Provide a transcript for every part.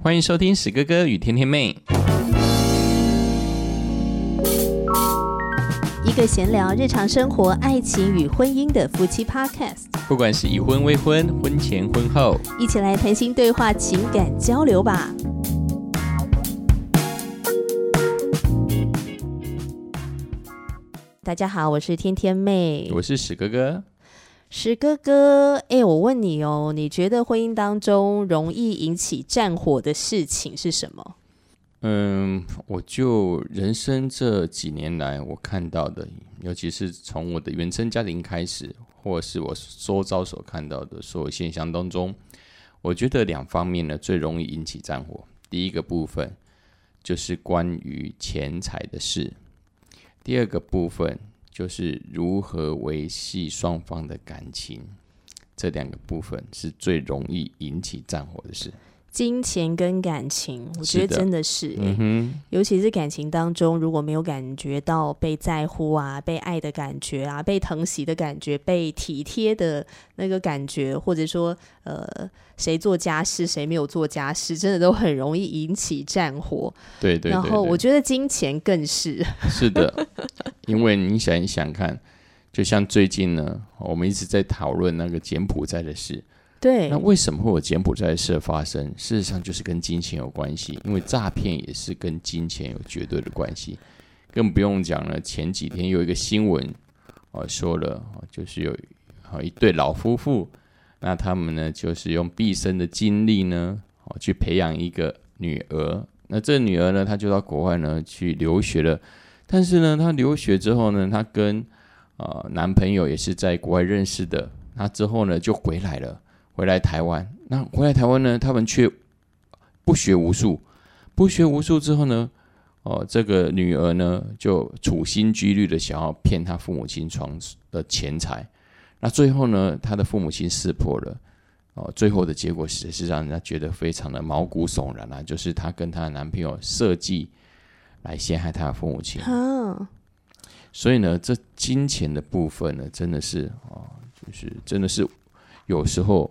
欢迎收听史哥哥与天天妹，一个闲聊日常生活、爱情与婚姻的夫妻 Podcast，不管是已婚、未婚、婚前、婚后，一起来谈心对话、情感交流吧。大家好，我是天天妹，我是史哥哥。石哥哥，哎，我问你哦，你觉得婚姻当中容易引起战火的事情是什么？嗯，我就人生这几年来我看到的，尤其是从我的原生家庭开始，或是我周遭所看到的所有现象当中，我觉得两方面呢最容易引起战火。第一个部分就是关于钱财的事，第二个部分。就是如何维系双方的感情，这两个部分是最容易引起战火的事。金钱跟感情，我觉得真的是，尤其是感情当中，如果没有感觉到被在乎啊、被爱的感觉啊、被疼惜的感觉、被体贴的那个感觉，或者说呃，谁做家事谁没有做家事，真的都很容易引起战火。对对。然后我觉得金钱更是。是的，因为你想一想看，就像最近呢，我们一直在讨论那个柬埔寨的事。对，那为什么会有柬埔寨事发生？事实上就是跟金钱有关系，因为诈骗也是跟金钱有绝对的关系。更不用讲了，前几天有一个新闻，哦说了，就是有啊一对老夫妇，那他们呢就是用毕生的精力呢，哦去培养一个女儿。那这女儿呢，她就到国外呢去留学了，但是呢，她留学之后呢，她跟呃男朋友也是在国外认识的，那之后呢就回来了。回来台湾，那回来台湾呢？他们却不学无术，不学无术之后呢？哦，这个女儿呢，就处心积虑的想要骗她父母亲床的钱财。那最后呢，她的父母亲识破了。哦，最后的结果是是让人家觉得非常的毛骨悚然啊！就是她跟她的男朋友设计来陷害她的父母亲。所以呢，这金钱的部分呢，真的是哦，就是真的是有时候。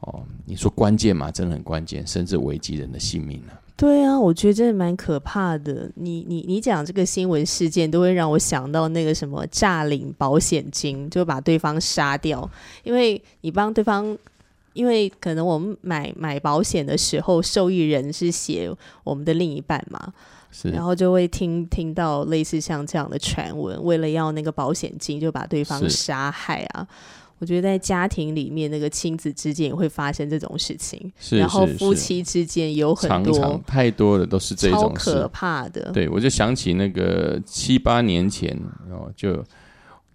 哦，你说关键嘛，真的很关键，甚至危及人的性命呢。对啊，我觉得真的蛮可怕的。你你你讲这个新闻事件，都会让我想到那个什么诈领保险金，就把对方杀掉。因为你帮对方，因为可能我们买买保险的时候，受益人是写我们的另一半嘛，是，然后就会听听到类似像这样的传闻，为了要那个保险金，就把对方杀害啊。我觉得在家庭里面，那个亲子之间也会发生这种事情，然后夫妻之间有很多太多的都是这种可怕的。对，我就想起那个七八年前哦，就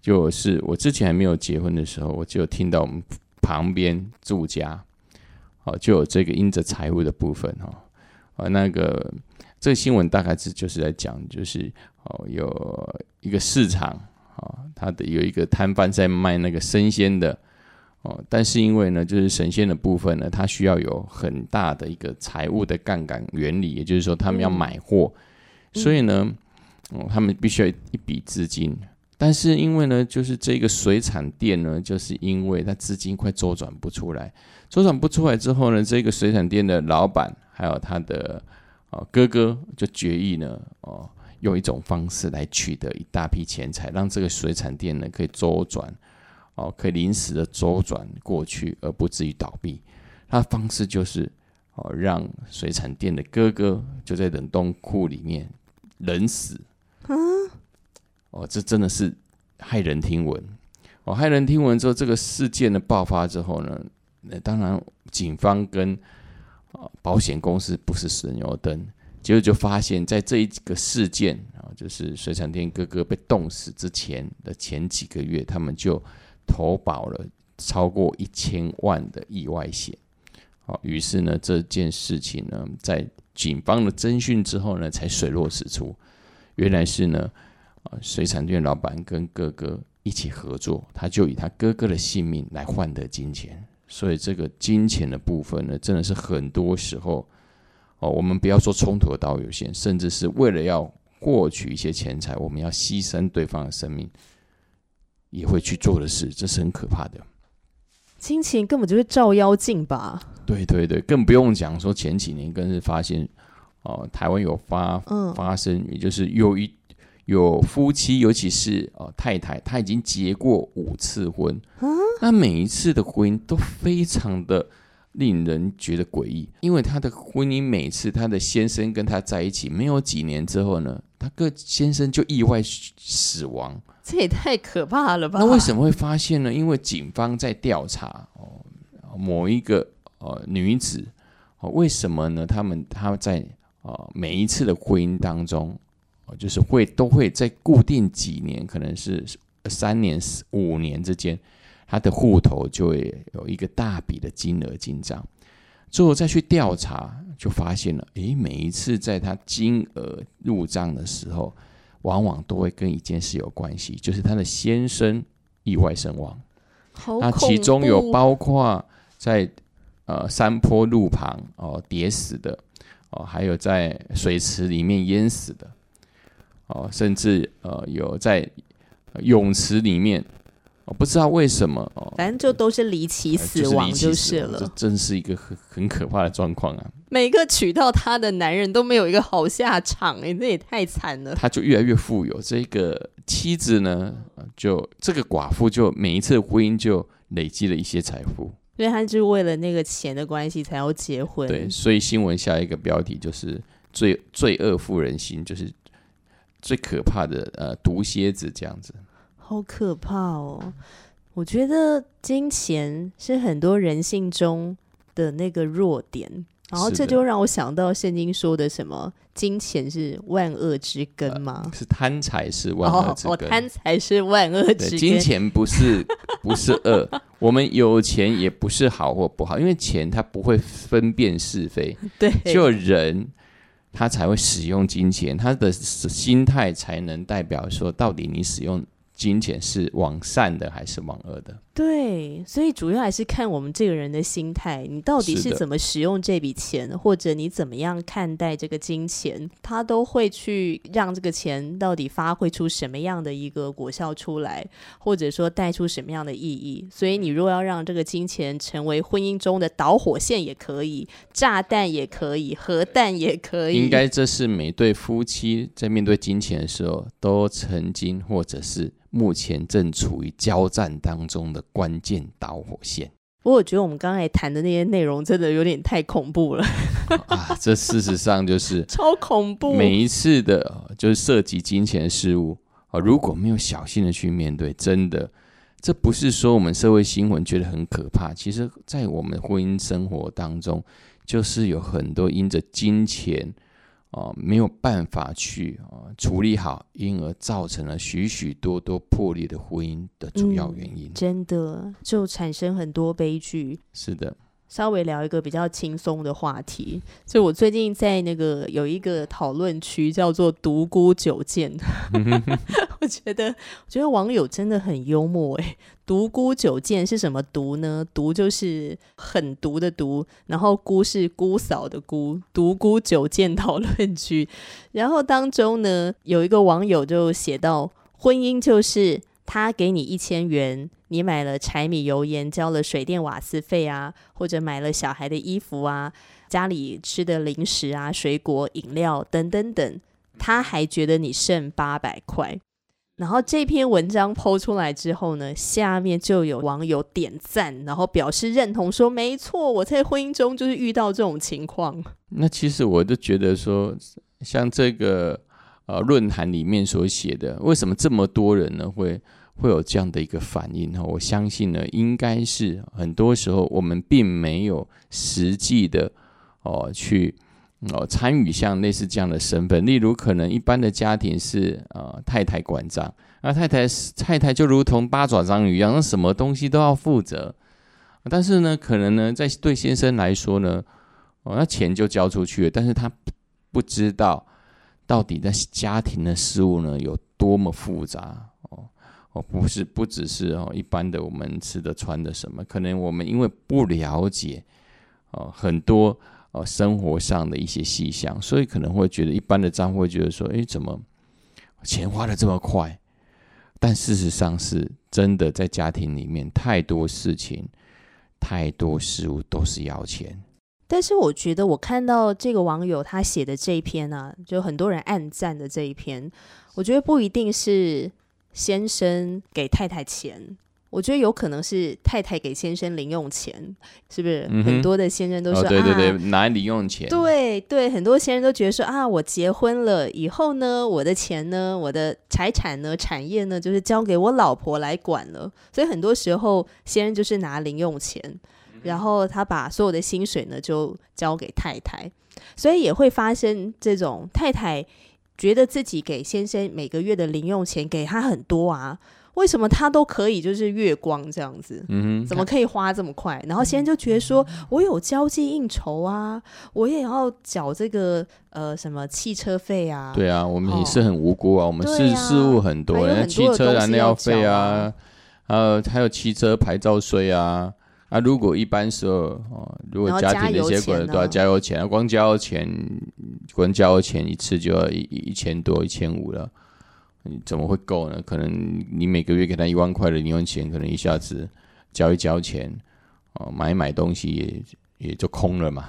就是我之前还没有结婚的时候，我就听到我们旁边住家哦，就有这个因着财务的部分哈啊，那个这个新闻大概是就是在讲，就是哦有一个市场。啊，他的有一个摊贩在卖那个生鲜的哦，但是因为呢，就是神仙的部分呢，它需要有很大的一个财务的杠杆原理，也就是说，他们要买货，所以呢，哦，他们必须要一笔资金。但是因为呢，就是这个水产店呢，就是因为它资金快周转不出来，周转不出来之后呢，这个水产店的老板还有他的哦哥哥就决议呢，哦。用一种方式来取得一大批钱财，让这个水产店呢可以周转，哦，可以临时的周转过去，而不至于倒闭。他的方式就是哦，让水产店的哥哥就在冷冻库里面冷死。啊，哦，这真的是骇人听闻。哦，骇人听闻之后，这个事件的爆发之后呢，那当然警方跟啊保险公司不是省油灯。结果就发现，在这一个事件啊，就是水产店哥哥被冻死之前的前几个月，他们就投保了超过一千万的意外险。好，于是呢，这件事情呢，在警方的侦讯之后呢，才水落石出。原来是呢，啊，水产店老板跟哥哥一起合作，他就以他哥哥的性命来换得金钱。所以，这个金钱的部分呢，真的是很多时候。哦，我们不要说冲突的道路有限，甚至是为了要获取一些钱财，我们要牺牲对方的生命，也会去做的事，这是很可怕的。亲情根本就是照妖镜吧？对对对，更不用讲说前几年更是发现，哦，台湾有发发生，也就是有一有夫妻，尤其是哦太太，她已经结过五次婚，那每一次的婚姻都非常的令人觉得诡异，因为她的婚姻每次她的先生跟她在一起没有几年之后呢，她个先生就意外死亡。这也太可怕了吧！那为什么会发现呢？因为警方在调查哦，某一个呃女子哦，为什么呢？他们他在啊每一次的婚姻当中，就是会都会在固定几年，可能是三年、五年之间，他的户头就会有一个大笔的金额进账。最后再去调查，就发现了，诶，每一次在他金额入账的时候。往往都会跟一件事有关系，就是他的先生意外身亡。那其中有包括在呃山坡路旁哦跌死的哦，还有在水池里面淹死的哦，甚至呃有在泳池里面。我不知道为什么哦，反正就都是离奇死亡就是了。这真是一个很很可怕的状况啊！每个娶到她的男人都没有一个好下场，哎，这也太惨了。他就越来越富有，这个妻子呢，就这个寡妇就每一次婚姻就累积了一些财富。所以他就是为了那个钱的关系才要结婚。对，所以新闻下一个标题就是“罪罪恶妇人心”，就是最可怕的呃毒蝎子这样子。好可怕哦！我觉得金钱是很多人性中的那个弱点，然后这就让我想到圣经说的什么“金钱是万恶之根”吗？是贪财是万恶之根，贪财是万恶之根。金钱不是不是恶，我们有钱也不是好或不好，因为钱它不会分辨是非。对，就人他才会使用金钱，他的心态才能代表说，到底你使用。金钱是往善的还是往恶的？对，所以主要还是看我们这个人的心态，你到底是怎么使用这笔钱，或者你怎么样看待这个金钱，他都会去让这个钱到底发挥出什么样的一个果效出来，或者说带出什么样的意义。所以，你如果要让这个金钱成为婚姻中的导火线，也可以；炸弹也可以；核弹也可以。应该这是每对夫妻在面对金钱的时候，都曾经或者是。目前正处于交战当中的关键导火线。不过，我觉得我们刚才谈的那些内容真的有点太恐怖了 啊！这事实上就是 超恐怖。每一次的，就是涉及金钱事物啊，如果没有小心的去面对，真的，这不是说我们社会新闻觉得很可怕。其实，在我们婚姻生活当中，就是有很多因着金钱。啊，没有办法去啊处理好，因而造成了许许多多破裂的婚姻的主要原因。真的就产生很多悲剧。是的。稍微聊一个比较轻松的话题，就我最近在那个有一个讨论区叫做“独孤九剑”，我觉得我觉得网友真的很幽默哎，“独孤九剑”是什么“独”呢？“独”就是很毒的“毒”，然后“孤”是姑嫂的“孤”，“独孤九剑”讨论区，然后当中呢有一个网友就写到：“婚姻就是他给你一千元。”你买了柴米油盐，交了水电瓦斯费啊，或者买了小孩的衣服啊，家里吃的零食啊、水果、饮料等等等，他还觉得你剩八百块。然后这篇文章抛出来之后呢，下面就有网友点赞，然后表示认同，说没错，我在婚姻中就是遇到这种情况。那其实我就觉得说，像这个呃论坛里面所写的，为什么这么多人呢会？会有这样的一个反应哈，我相信呢，应该是很多时候我们并没有实际的哦去哦参与像类似这样的身份，例如可能一般的家庭是呃太太管账，那太太太太就如同八爪章鱼一样，那什么东西都要负责，但是呢，可能呢在对先生来说呢，哦那钱就交出去了，但是他不知道到底在家庭的事物呢有多么复杂。哦，哦不是，不只是哦，一般的我们吃的、穿的什么，可能我们因为不了解哦很多哦生活上的一些细项，所以可能会觉得一般的账户会觉得说，哎，怎么钱花的这么快？但事实上是真的，在家庭里面太多事情太多事物都是要钱。但是我觉得，我看到这个网友他写的这一篇呢，就很多人暗赞的这一篇，我觉得不一定是先生给太太钱。我觉得有可能是太太给先生零用钱，是不是？很多的先生都说，对对对，拿零用钱。对对，很多先生都觉得说啊，我结婚了以后呢，我的钱呢，我的财产呢，产业呢，就是交给我老婆来管了。所以很多时候，先生就是拿零用钱，然后他把所有的薪水呢，就交给太太。所以也会发生这种太太觉得自己给先生每个月的零用钱给他很多啊。为什么他都可以就是月光这样子？嗯，怎么可以花这么快？然后先生就觉得说，我有交际应酬啊，我也要缴这个呃什么汽车费啊。对啊，我们也是很无辜啊，我们事事务很多，汽车燃料费啊，呃，还有汽车牌照税啊。啊，如果一般时候哦，如果家庭那些管都要加油钱，光加油钱，光加油钱一次就要一一千多、一千五了。你怎么会够呢？可能你每个月给他一万块的零用钱，可能一下子交一交钱，哦，买买东西也也就空了嘛。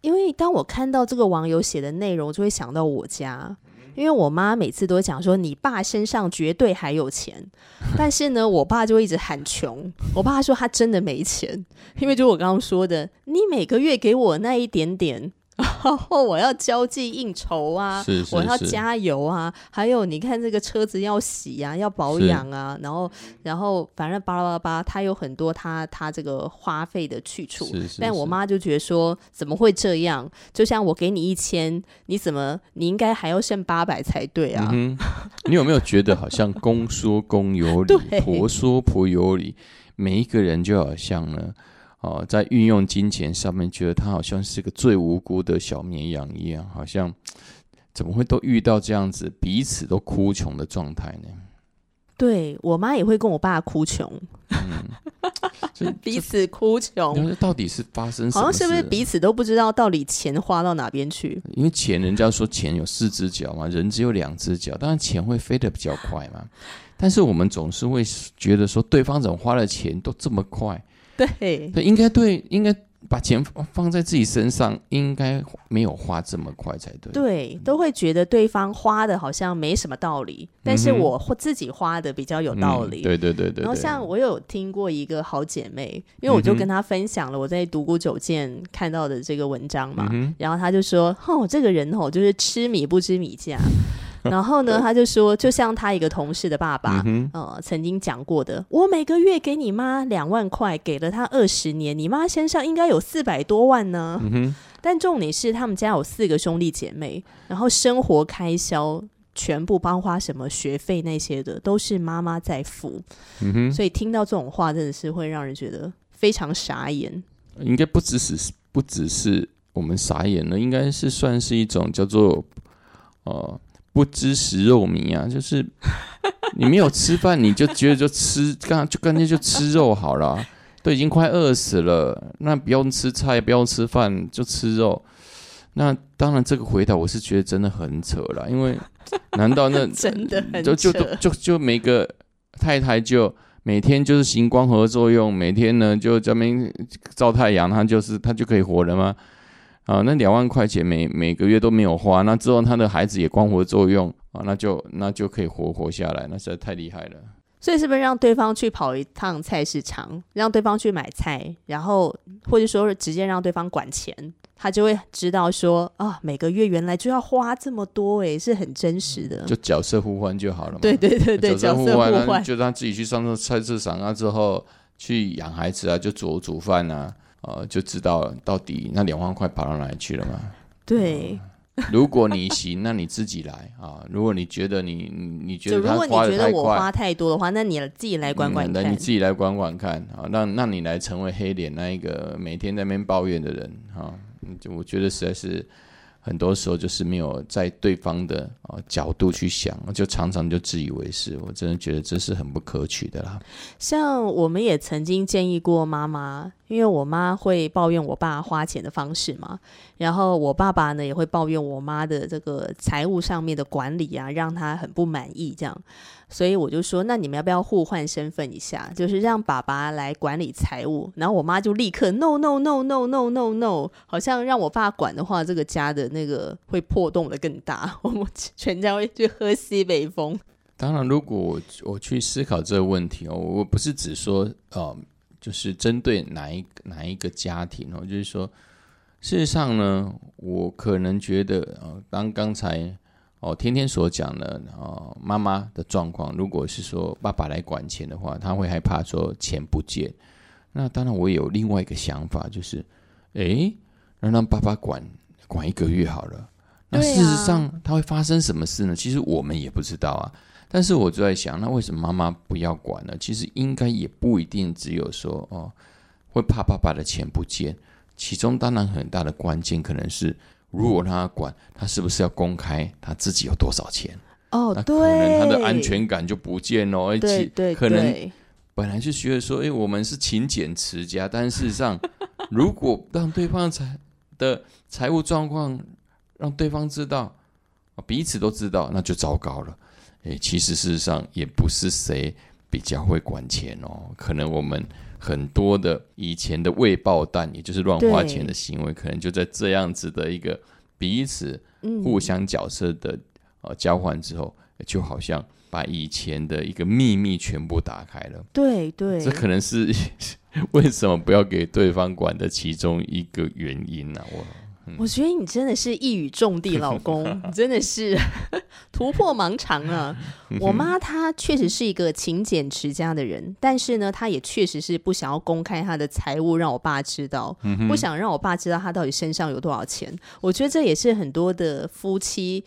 因为当我看到这个网友写的内容，就会想到我家，因为我妈每次都讲说，你爸身上绝对还有钱，但是呢，我爸就一直喊穷。我爸说他真的没钱，因为就我刚刚说的，你每个月给我那一点点。然后我要交际应酬啊，我要加油啊，还有你看这个车子要洗啊，要保养啊，然后然后反正巴拉巴拉巴，他有很多他他这个花费的去处。但我妈就觉得说，怎么会这样？就像我给你一千，你怎么你应该还要剩八百才对啊？你有没有觉得好像公说公有理，婆说婆有理？每一个人就好像呢。哦，在运用金钱上面，觉得他好像是个最无辜的小绵羊一样，好像怎么会都遇到这样子彼此都哭穷的状态呢？对我妈也会跟我爸哭穷，嗯彼此哭穷。到底是发生什么？好像是不是彼此都不知道到底钱花到哪边去？因为钱，人家说钱有四只脚嘛，人只有两只脚，当然钱会飞得比较快嘛。但是我们总是会觉得说，对方怎么花的钱都这么快？对，对，应该对，应该把钱放在自己身上，应该没有花这么快才对。对，都会觉得对方花的好像没什么道理，但是我自己花的比较有道理。对对对对。然后像我有听过一个好姐妹，因为我就跟她分享了我在独孤九剑看到的这个文章嘛，然后她就说：“哦，这个人哦，就是吃米不知米价。” 然后呢，他就说，就像他一个同事的爸爸，呃，曾经讲过的，我每个月给你妈两万块，给了他二十年，你妈身上应该有四百多万呢。但重点是，他们家有四个兄弟姐妹，然后生活开销全部包括什么学费那些的，都是妈妈在付。所以听到这种话，真的是会让人觉得非常傻眼。应该不只是不只是我们傻眼了，应该是算是一种叫做呃。不知食肉糜啊，就是你没有吃饭，你就觉得就吃，干就干脆就吃肉好了，都已经快饿死了，那不用吃菜，不用吃饭，就吃肉。那当然，这个回答我是觉得真的很扯了，因为难道那 真的很就就就就每个太太就每天就是行光合作用，每天呢就专门照太阳，她就是她就可以活了吗？啊，那两万块钱每每个月都没有花，那之后他的孩子也光合作用啊，那就那就可以活活下来，那实在太厉害了。所以是不是让对方去跑一趟菜市场，让对方去买菜，然后或者说直接让对方管钱，他就会知道说啊，每个月原来就要花这么多，诶，是很真实的。就角色互换就好了嘛。对对对对，角色互换，就让自己去上菜市场啊，之后去养孩子啊，就煮煮饭啊。呃，就知道到底那两万块跑到哪里去了嘛？对，如果你行，那你自己来啊。如果你觉得你你觉得如果你觉得我花太多的话，那你自己来管管看。那你自己来管管看啊。让让你来成为黑脸那一个每天在那边抱怨的人啊？就我觉得实在是。很多时候就是没有在对方的啊角度去想，就常常就自以为是。我真的觉得这是很不可取的啦。像我们也曾经建议过妈妈，因为我妈会抱怨我爸花钱的方式嘛，然后我爸爸呢也会抱怨我妈的这个财务上面的管理啊，让他很不满意。这样，所以我就说，那你们要不要互换身份一下，就是让爸爸来管理财务，然后我妈就立刻 no no no no no no no，好像让我爸管的话，这个家的那个会破洞的更大，我们全家会去喝西北风。当然，如果我去思考这个问题哦，我不是只说呃。就是针对哪一哪一个家庭哦，就是说，事实上呢，我可能觉得，呃，当刚才哦天天所讲的哦，妈妈的状况，如果是说爸爸来管钱的话，他会害怕说钱不见。那当然，我有另外一个想法，就是，诶，让让爸爸管管一个月好了。那事实上，他会发生什么事呢？其实我们也不知道啊。但是我就在想，那为什么妈妈不要管呢？其实应该也不一定只有说哦，会怕爸爸的钱不见。其中当然很大的关键可能是，如果他管，他是不是要公开他自己有多少钱？哦，那可能他的安全感就不见了。而且可能本来就觉得说，哎，我们是勤俭持家，但事实上，如果让对方财的财务状况让对方知道，彼此都知道，那就糟糕了。诶，其实事实上也不是谁比较会管钱哦，可能我们很多的以前的未爆弹，也就是乱花钱的行为，可能就在这样子的一个彼此互相角色的呃交换之后，就好像把以前的一个秘密全部打开了。对对，这可能是 为什么不要给对方管的其中一个原因呢？我。我觉得你真的是一语中的，老公，你真的是 突破盲肠啊！我妈她确实是一个勤俭持家的人，但是呢，她也确实是不想要公开她的财务，让我爸知道，不想让我爸知道她到底身上有多少钱。我觉得这也是很多的夫妻，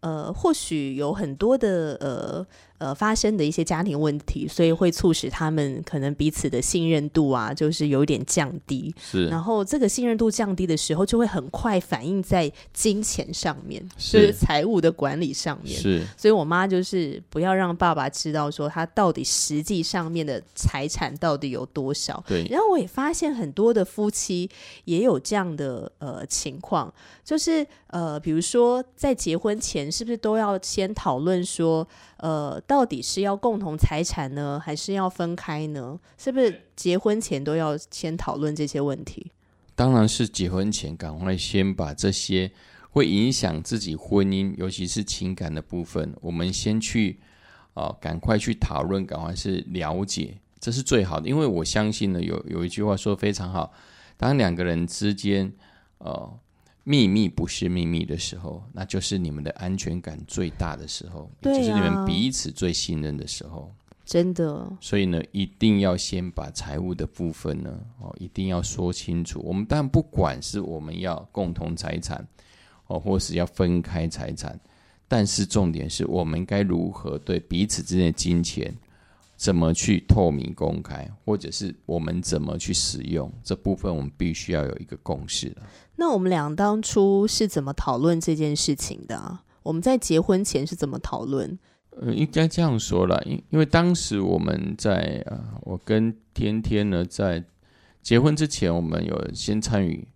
呃，或许有很多的呃。呃，发生的一些家庭问题，所以会促使他们可能彼此的信任度啊，就是有点降低。是，然后这个信任度降低的时候，就会很快反映在金钱上面，是财务的管理上面。是，所以我妈就是不要让爸爸知道说他到底实际上面的财产到底有多少。对。然后我也发现很多的夫妻也有这样的呃情况，就是呃，比如说在结婚前，是不是都要先讨论说？呃，到底是要共同财产呢，还是要分开呢？是不是结婚前都要先讨论这些问题？当然是结婚前，赶快先把这些会影响自己婚姻，尤其是情感的部分，我们先去啊，赶快去讨论，赶快是了解，这是最好的。因为我相信呢，有有一句话说非常好，当两个人之间，呃。秘密不是秘密的时候，那就是你们的安全感最大的时候，就是你们彼此最信任的时候。真的。所以呢，一定要先把财务的部分呢，哦，一定要说清楚。我们当然不管是我们要共同财产，哦，或是要分开财产，但是重点是我们该如何对彼此之间的金钱。怎么去透明公开，或者是我们怎么去使用这部分，我们必须要有一个共识了。那我们俩当初是怎么讨论这件事情的？我们在结婚前是怎么讨论？呃，应该这样说了，因因为当时我们在呃，我跟天天呢在结婚之前，我们有先参与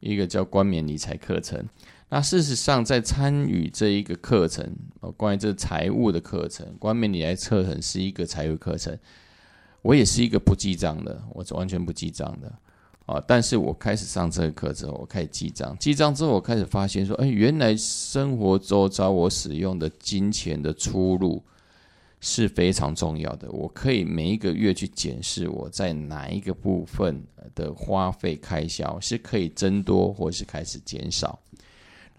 一个叫冠冕理财课程。那事实上，在参与这一个课程，哦，关于这财务的课程，冠冕理财课程是一个财务课程。我也是一个不记账的，我是完全不记账的啊。但是我开始上这个课之后，我开始记账。记账之后，我开始发现说，哎，原来生活周遭我使用的金钱的出入是非常重要的。我可以每一个月去检视我在哪一个部分的花费开销是可以增多，或是开始减少。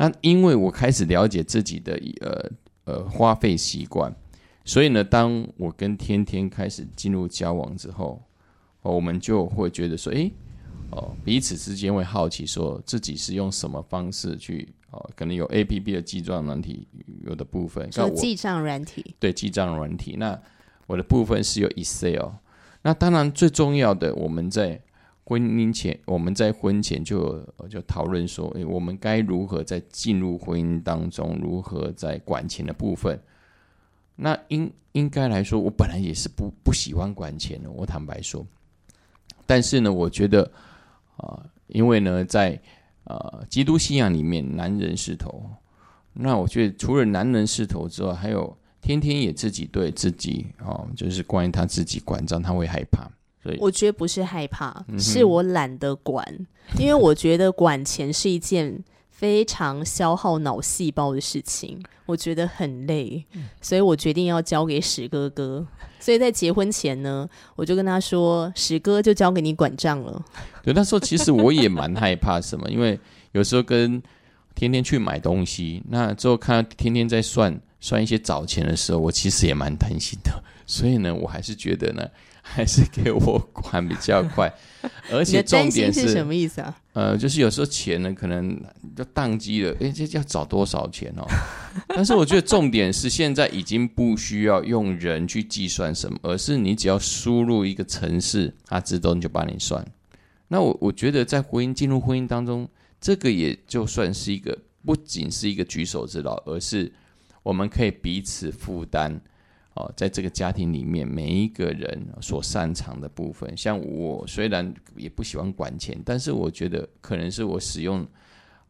那因为我开始了解自己的呃呃花费习惯，所以呢，当我跟天天开始进入交往之后，我们就会觉得说，哎，哦，彼此之间会好奇，说自己是用什么方式去哦，可能有 A P P 的记账软体，有的部分，说记账软体，对，记账软体。那我的部分是有 Excel。那当然最重要的，我们在。婚姻前，我们在婚前就就讨论说，诶，我们该如何在进入婚姻当中，如何在管钱的部分。那应应该来说，我本来也是不不喜欢管钱的。我坦白说，但是呢，我觉得啊，因为呢，在呃基督信仰里面，男人是头。那我觉得除了男人是头之外，还有天天也自己对自己哦，就是关于他自己管账，他会害怕。所以我觉得不是害怕，是我懒得管，因为我觉得管钱是一件非常消耗脑细胞的事情，我觉得很累，所以我决定要交给史哥哥。所以在结婚前呢，我就跟他说：“史哥就交给你管账了。”对，那时候其实我也蛮害怕什么，因为有时候跟。天天去买东西，那之后看到天天在算算一些早钱的时候，我其实也蛮担心的。所以呢，我还是觉得呢，还是给我管比较快。而且重点是什么意思啊？呃，就是有时候钱呢，可能就宕机了，哎，这要找多少钱哦？但是我觉得重点是，现在已经不需要用人去计算什么，而是你只要输入一个城市，它自动就帮你算。那我我觉得在婚姻进入婚姻当中。这个也就算是一个，不仅是一个举手之劳，而是我们可以彼此负担哦，在这个家庭里面，每一个人所擅长的部分。像我虽然也不喜欢管钱，但是我觉得可能是我使用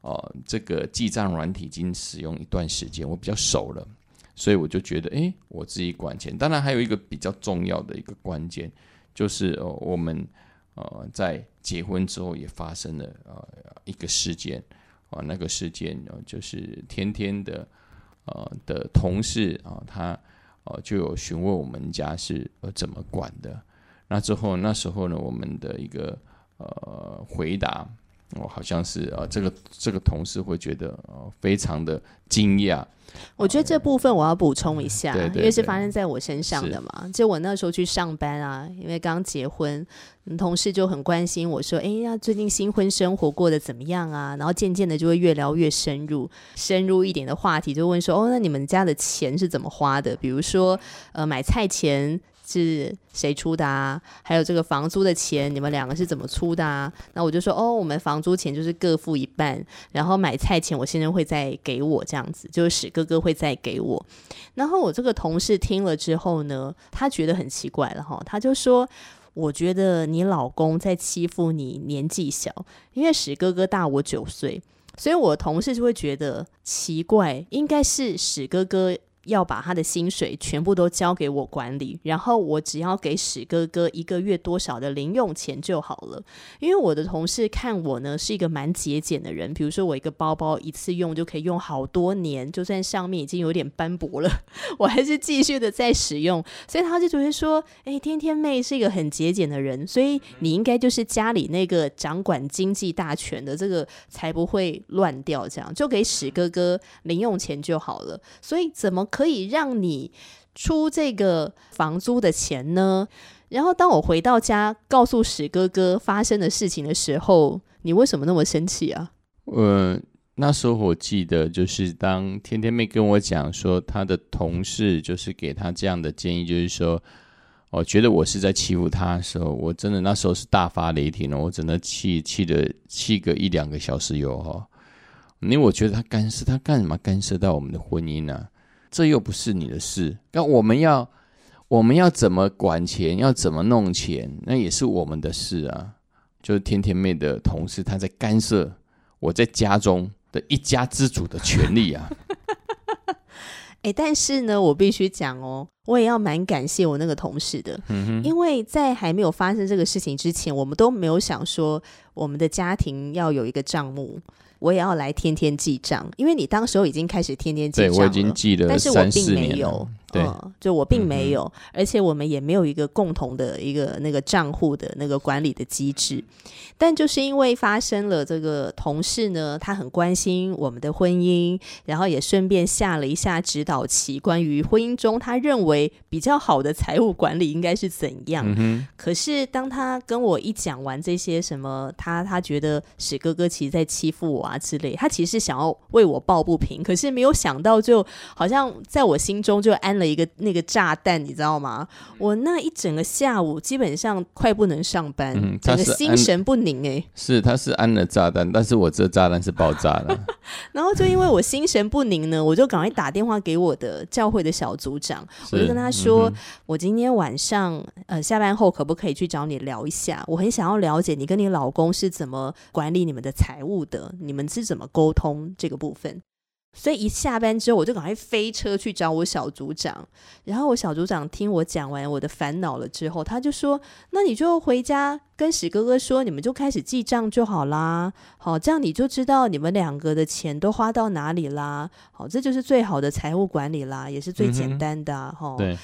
哦这个记账软体已经使用一段时间，我比较熟了，所以我就觉得，哎，我自己管钱。当然，还有一个比较重要的一个关键，就是哦，我们。呃，在结婚之后也发生了呃一个事件啊，那个事件呃就是天天的呃的同事啊，他哦就有询问我们家是呃怎么管的。那之后那时候呢，我们的一个呃回答，我好像是呃这个这个同事会觉得呃非常的惊讶。我觉得这部分我要补充一下，因为是发生在我身上的嘛。就我那时候去上班啊，因为刚结婚，同事就很关心我说：“哎呀，最近新婚生活过得怎么样啊？”然后渐渐的就会越聊越深入，深入一点的话题就问说：“哦，那你们家的钱是怎么花的？比如说，呃，买菜钱。”是谁出的啊？还有这个房租的钱，你们两个是怎么出的啊？那我就说，哦，我们房租钱就是各付一半，然后买菜钱我先生会再给我，这样子就是史哥哥会再给我。然后我这个同事听了之后呢，他觉得很奇怪了哈，他就说，我觉得你老公在欺负你年纪小，因为史哥哥大我九岁，所以我同事就会觉得奇怪，应该是史哥哥。要把他的薪水全部都交给我管理，然后我只要给史哥哥一个月多少的零用钱就好了。因为我的同事看我呢是一个蛮节俭的人，比如说我一个包包一次用就可以用好多年，就算上面已经有点斑驳了，我还是继续的在使用。所以他就觉得说：“哎，天天妹是一个很节俭的人，所以你应该就是家里那个掌管经济大权的，这个才不会乱掉。这样就给史哥哥零用钱就好了。所以怎么？”可以让你出这个房租的钱呢？然后当我回到家告诉史哥哥发生的事情的时候，你为什么那么生气啊？呃，那时候我记得就是当天天妹跟我讲说，她的同事就是给她这样的建议，就是说，我觉得我是在欺负他的时候，我真的那时候是大发雷霆了，我真的气气的气个一两个小时有哈，因为我觉得他干涉，他干什么干涉到我们的婚姻呢？这又不是你的事，那我们要我们要怎么管钱，要怎么弄钱，那也是我们的事啊。就是甜甜妹的同事，他在干涉我在家中的一家之主的权利啊。哎，但是呢，我必须讲哦，我也要蛮感谢我那个同事的，因为在还没有发生这个事情之前，我们都没有想说我们的家庭要有一个账目。我也要来天天记账，因为你当时候已经开始天天记账了，我已经记了，但是我并没有，对，就我并没有，而且我们也没有一个共同的一个那个账户的那个管理的机制。但就是因为发生了这个同事呢，他很关心我们的婚姻，然后也顺便下了一下指导棋，关于婚姻中他认为比较好的财务管理应该是怎样。可是当他跟我一讲完这些什么，他他觉得史哥哥其实在欺负我啊。之类，他其实想要为我抱不平，可是没有想到，就好像在我心中就安了了一个那个炸弹，你知道吗？我那一整个下午基本上快不能上班，整个心神不宁哎。是，他是安了炸弹，但是我这炸弹是爆炸了。然后就因为我心神不宁呢，我就赶快打电话给我的教会的小组长，我就跟他说，我今天晚上呃下班后可不可以去找你聊一下？我很想要了解你跟你老公是怎么管理你们的财务的，你们是怎么沟通这个部分。所以一下班之后，我就赶快飞车去找我小组长。然后我小组长听我讲完我的烦恼了之后，他就说：“那你就回家跟史哥哥说，你们就开始记账就好啦。好，这样你就知道你们两个的钱都花到哪里啦。好，这就是最好的财务管理啦，也是最简单的哈。”对。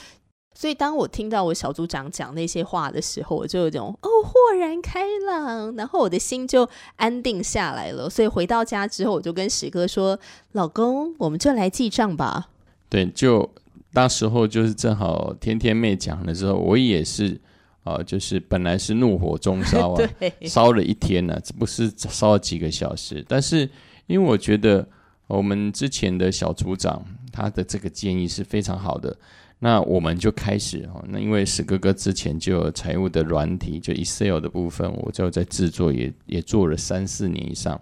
所以，当我听到我小组长讲那些话的时候，我就有种哦，豁然开朗，然后我的心就安定下来了。所以回到家之后，我就跟史哥说：“老公，我们就来记账吧。”对，就当时候就是正好天天妹讲的时候，我也是啊，就是本来是怒火中烧啊，烧了一天呢，这不是烧了几个小时。但是因为我觉得我们之前的小组长他的这个建议是非常好的。那我们就开始哈，那因为史哥哥之前就有财务的软体，就 Excel 的部分，我就在制作，也也做了三四年以上。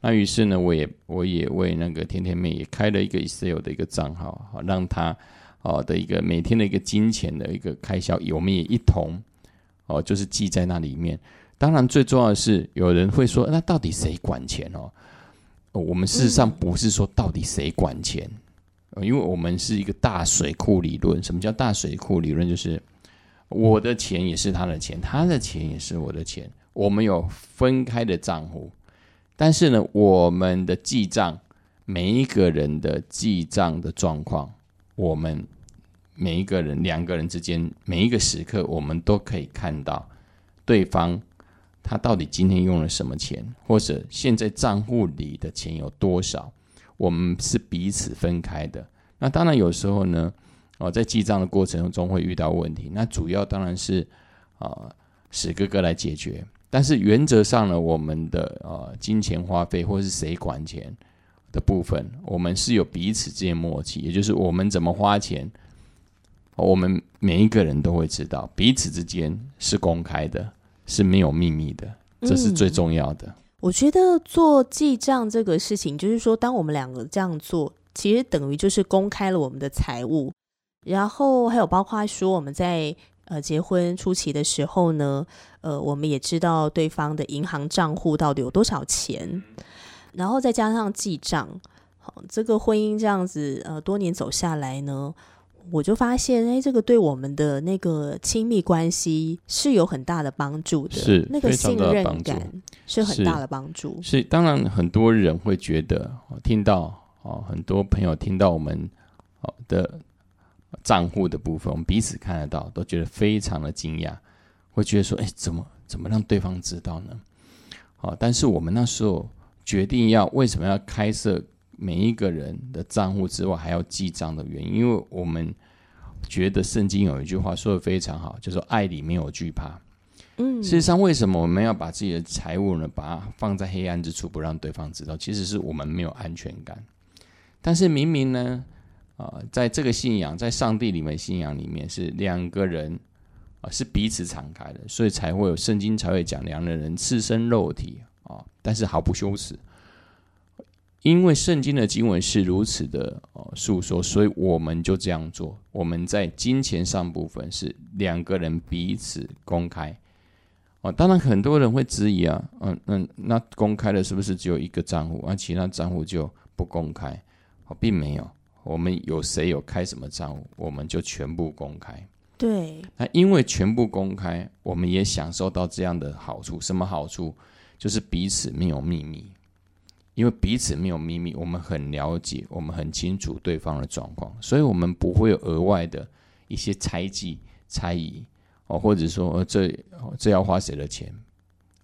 那于是呢，我也我也为那个甜甜妹也开了一个 Excel 的一个账号，好让他哦的一个每天的一个金钱的一个开销，我们也一同哦就是记在那里面。当然最重要的是，有人会说，那到底谁管钱哦？我们事实上不是说到底谁管钱。因为我们是一个大水库理论，什么叫大水库理论？就是我的钱也是他的钱，他的钱也是我的钱，我们有分开的账户，但是呢，我们的记账，每一个人的记账的状况，我们每一个人两个人之间，每一个时刻，我们都可以看到对方他到底今天用了什么钱，或者现在账户里的钱有多少。我们是彼此分开的，那当然有时候呢，哦，在记账的过程中会遇到问题，那主要当然是啊史哥哥来解决，但是原则上呢，我们的呃金钱花费或是谁管钱的部分，我们是有彼此之间默契，也就是我们怎么花钱，我们每一个人都会知道，彼此之间是公开的，是没有秘密的，这是最重要的。我觉得做记账这个事情，就是说，当我们两个这样做，其实等于就是公开了我们的财务。然后还有包括说，我们在呃结婚初期的时候呢，呃，我们也知道对方的银行账户到底有多少钱。然后再加上记账，好，这个婚姻这样子呃多年走下来呢。我就发现，哎，这个对我们的那个亲密关系是有很大的帮助的，是那个信任感是很大的帮助。是当然，很多人会觉得，听到哦，很多朋友听到我们哦的账户的部分，我们彼此看得到，都觉得非常的惊讶，会觉得说，哎，怎么怎么让对方知道呢？好，但是我们那时候决定要为什么要开设？每一个人的账户之外，还要记账的原因，因为我们觉得圣经有一句话说的非常好，就说爱里没有惧怕。嗯，事实上，为什么我们要把自己的财务呢，把它放在黑暗之处，不让对方知道？其实是我们没有安全感。但是明明呢，啊，在这个信仰，在上帝里面信仰里面，是两个人啊，是彼此敞开的，所以才会有圣经才会讲两个人赤身肉体啊，但是毫不羞耻。因为圣经的经文是如此的哦诉说，所以我们就这样做。我们在金钱上部分是两个人彼此公开哦。当然，很多人会质疑啊，嗯嗯，那公开的是不是只有一个账户，而其他账户就不公开？哦，并没有。我们有谁有开什么账户，我们就全部公开。对。那因为全部公开，我们也享受到这样的好处。什么好处？就是彼此没有秘密。因为彼此没有秘密，我们很了解，我们很清楚对方的状况，所以我们不会有额外的一些猜忌、猜疑哦，或者说这这要花谁的钱？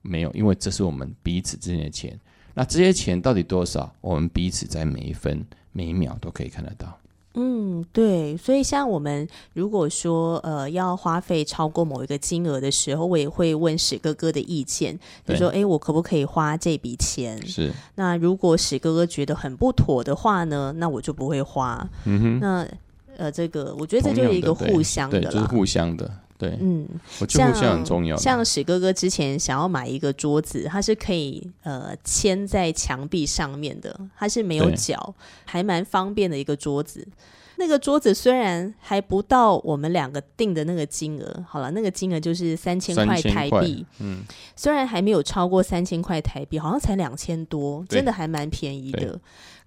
没有，因为这是我们彼此之间的钱。那这些钱到底多少？我们彼此在每一分每一秒都可以看得到。嗯，对，所以像我们如果说呃要花费超过某一个金额的时候，我也会问史哥哥的意见，就说哎，我可不可以花这笔钱？是。那如果史哥哥觉得很不妥的话呢，那我就不会花。嗯哼。那呃，这个我觉得这就是一个互相的，就是互相的。对，嗯，我觉得互相很重要。像史哥哥之前想要买一个桌子，它是可以呃牵在墙壁上面的，它是没有脚，还蛮方便的一个桌子。那个桌子虽然还不到我们两个定的那个金额，好了，那个金额就是三千块台币。嗯，虽然还没有超过三千块台币，好像才两千多，真的还蛮便宜的。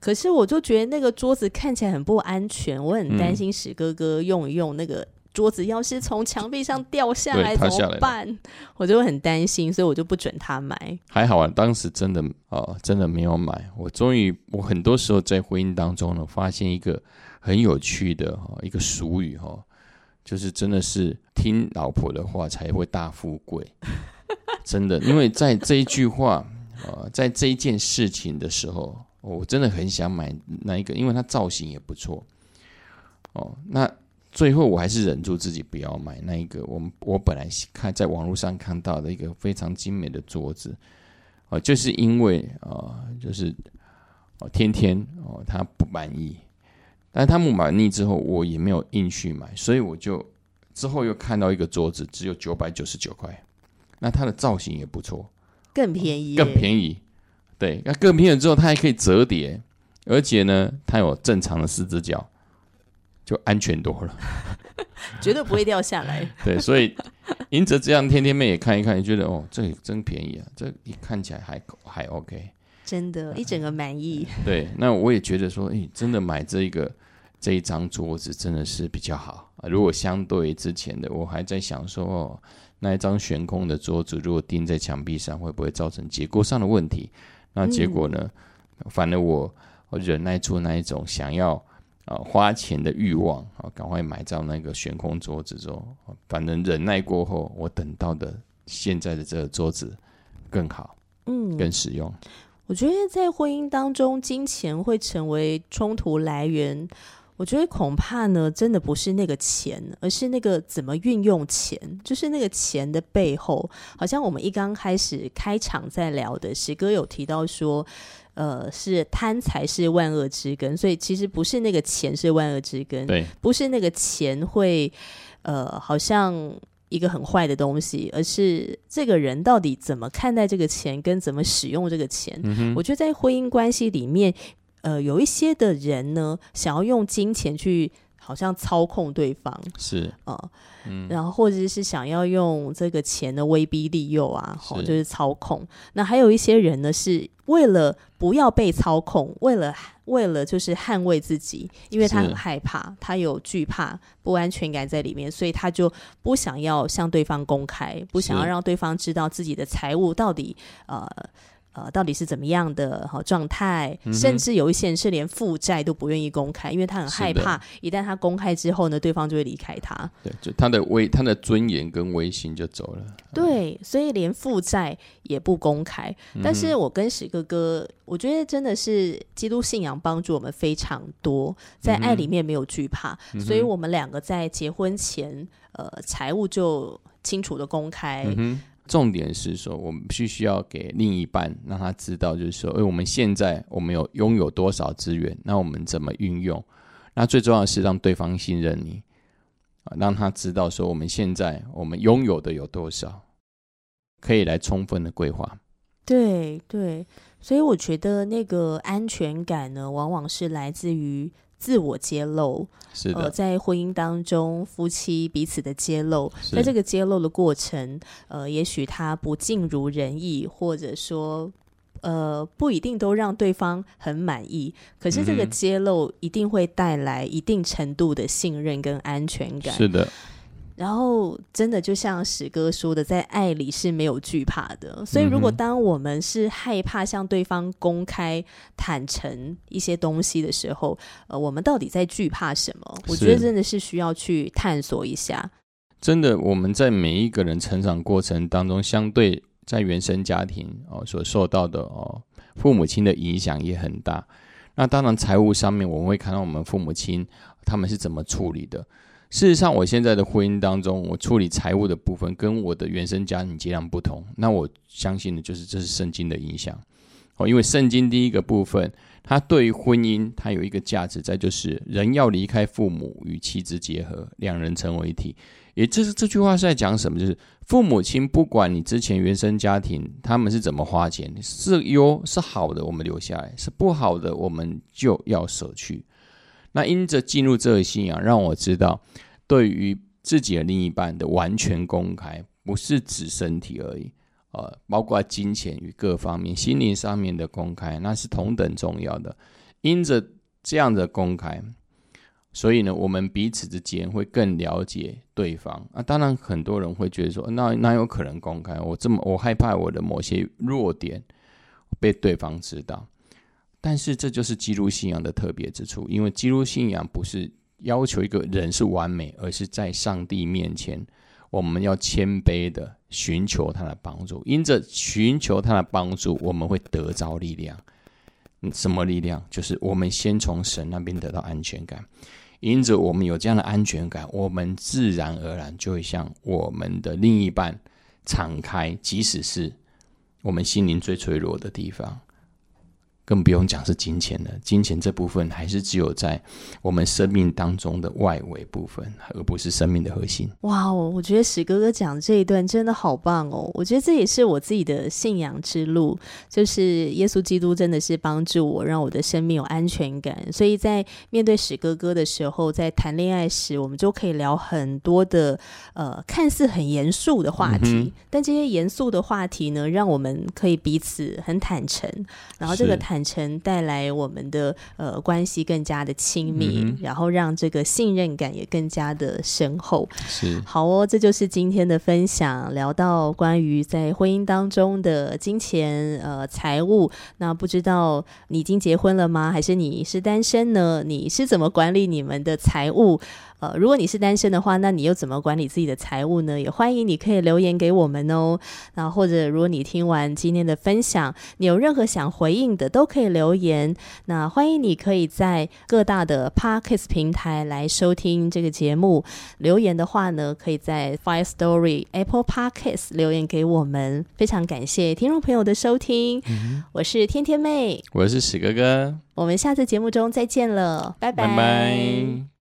可是我就觉得那个桌子看起来很不安全，我很担心史哥哥用一用那个。桌子要是从墙壁上掉下来怎么办？我就会很担心，所以我就不准他买。还好啊，当时真的啊，真的没有买。我终于，我很多时候在婚姻当中呢，发现一个很有趣的哈一个俗语哈，就是真的是听老婆的话才会大富贵。真的，因为在这一句话啊，在这一件事情的时候，我真的很想买那一个，因为它造型也不错。哦，那。最后我还是忍住自己不要买那一个。我们我本来看在网络上看到的一个非常精美的桌子，啊，就是因为啊，就是哦，天天哦，他不满意，但他不满意之后，我也没有硬去买，所以我就之后又看到一个桌子，只有九百九十九块，那它的造型也不错，更便宜，更便宜，对，那更便宜之后，它还可以折叠，而且呢，它有正常的四只脚。就安全多了，绝对不会掉下来。对，所以迎着这样，天天妹也看一看，也觉得哦，这真便宜啊，这一看起来还还 OK，真的，一整个满意。对，那我也觉得说，哎，真的买这一个这一张桌子真的是比较好啊。如果相对之前的，我还在想说，哦，那一张悬空的桌子，如果钉在墙壁上，会不会造成结构上的问题？那结果呢？反正我我忍耐住那一种想要。啊，花钱的欲望啊，赶快买到那个悬空桌子之后，反正忍耐过后，我等到的现在的这个桌子更好，嗯，更实用。我觉得在婚姻当中，金钱会成为冲突来源。我觉得恐怕呢，真的不是那个钱，而是那个怎么运用钱，就是那个钱的背后。好像我们一刚开始开场在聊的，石哥有提到说。呃，是贪财是万恶之根，所以其实不是那个钱是万恶之根，对，不是那个钱会呃，好像一个很坏的东西，而是这个人到底怎么看待这个钱，跟怎么使用这个钱。我觉得在婚姻关系里面，呃，有一些的人呢，想要用金钱去。好像操控对方是啊，嗯，然后或者是想要用这个钱的威逼利诱啊，好，就是操控。那还有一些人呢，是为了不要被操控，为了为了就是捍卫自己，因为他很害怕，他有惧怕、不安全感在里面，所以他就不想要向对方公开，不想要让对方知道自己的财务到底呃。呃，到底是怎么样的好状态？甚至有一些人是连负债都不愿意公开，因为他很害怕，一旦他公开之后呢，对方就会离开他。对，就他的威，他的尊严跟威信就走了。对，所以连负债也不公开。但是我跟史哥哥，我觉得真的是基督信仰帮助我们非常多，在爱里面没有惧怕，所以我们两个在结婚前，呃，财务就清楚的公开。重点是说，我们必须要给另一半让他知道，就是说，哎，我们现在我们有拥有多少资源，那我们怎么运用？那最重要的是让对方信任你啊，让他知道说，我们现在我们拥有的有多少，可以来充分的规划。对对，所以我觉得那个安全感呢，往往是来自于。自我揭露是的，在婚姻当中，夫妻彼此的揭露，在这个揭露的过程，呃，也许他不尽如人意，或者说，呃，不一定都让对方很满意。可是这个揭露一定会带来一定程度的信任跟安全感。是的。然后，真的就像史哥说的，在爱里是没有惧怕的。所以，如果当我们是害怕向对方公开坦诚一些东西的时候，呃，我们到底在惧怕什么？我觉得真的是需要去探索一下。真的，我们在每一个人成长过程当中，相对在原生家庭哦所受到的哦父母亲的影响也很大。那当然，财务上面我们会看到我们父母亲他们是怎么处理的。事实上，我现在的婚姻当中，我处理财务的部分跟我的原生家庭截然不同。那我相信的就是这是圣经的影响哦，因为圣经第一个部分，它对于婚姻，它有一个价值在，就是人要离开父母与妻子结合，两人成为一体。也这是这句话是在讲什么？就是父母亲不管你之前原生家庭他们是怎么花钱，是优是好的，我们留下来；是不好的，我们就要舍去。那因着进入这个信仰，让我知道，对于自己的另一半的完全公开，不是指身体而已，呃，包括金钱与各方面、心灵上面的公开，那是同等重要的。因着这样的公开。所以呢，我们彼此之间会更了解对方啊。当然，很多人会觉得说，那那有可能公开？我这么我害怕我的某些弱点被对方知道。但是这就是基督信仰的特别之处，因为基督信仰不是要求一个人是完美，而是在上帝面前，我们要谦卑的寻求他的帮助。因着寻求他的帮助，我们会得着力量。什么力量？就是我们先从神那边得到安全感。因着我们有这样的安全感，我们自然而然就会向我们的另一半敞开，即使是我们心灵最脆弱的地方。更不用讲是金钱了，金钱这部分还是只有在我们生命当中的外围部分，而不是生命的核心。哇哦，我觉得史哥哥讲这一段真的好棒哦！我觉得这也是我自己的信仰之路，就是耶稣基督真的是帮助我，让我的生命有安全感。所以在面对史哥哥的时候，在谈恋爱时，我们就可以聊很多的呃看似很严肃的话题，但这些严肃的话题呢，让我们可以彼此很坦诚，然后这个坦。坦诚带来我们的呃关系更加的亲密，然后让这个信任感也更加的深厚。是好哦，这就是今天的分享，聊到关于在婚姻当中的金钱呃财务。那不知道你已经结婚了吗？还是你是单身呢？你是怎么管理你们的财务？呃，如果你是单身的话，那你又怎么管理自己的财务呢？也欢迎你可以留言给我们哦。那或者如果你听完今天的分享，你有任何想回应的，都可以留言。那欢迎你可以在各大的 Podcast 平台来收听这个节目。留言的话呢，可以在 Fire Story Apple Podcast 留言给我们。非常感谢听众朋友的收听，我是天天妹，我是史哥哥，我们下次节目中再见了，拜拜。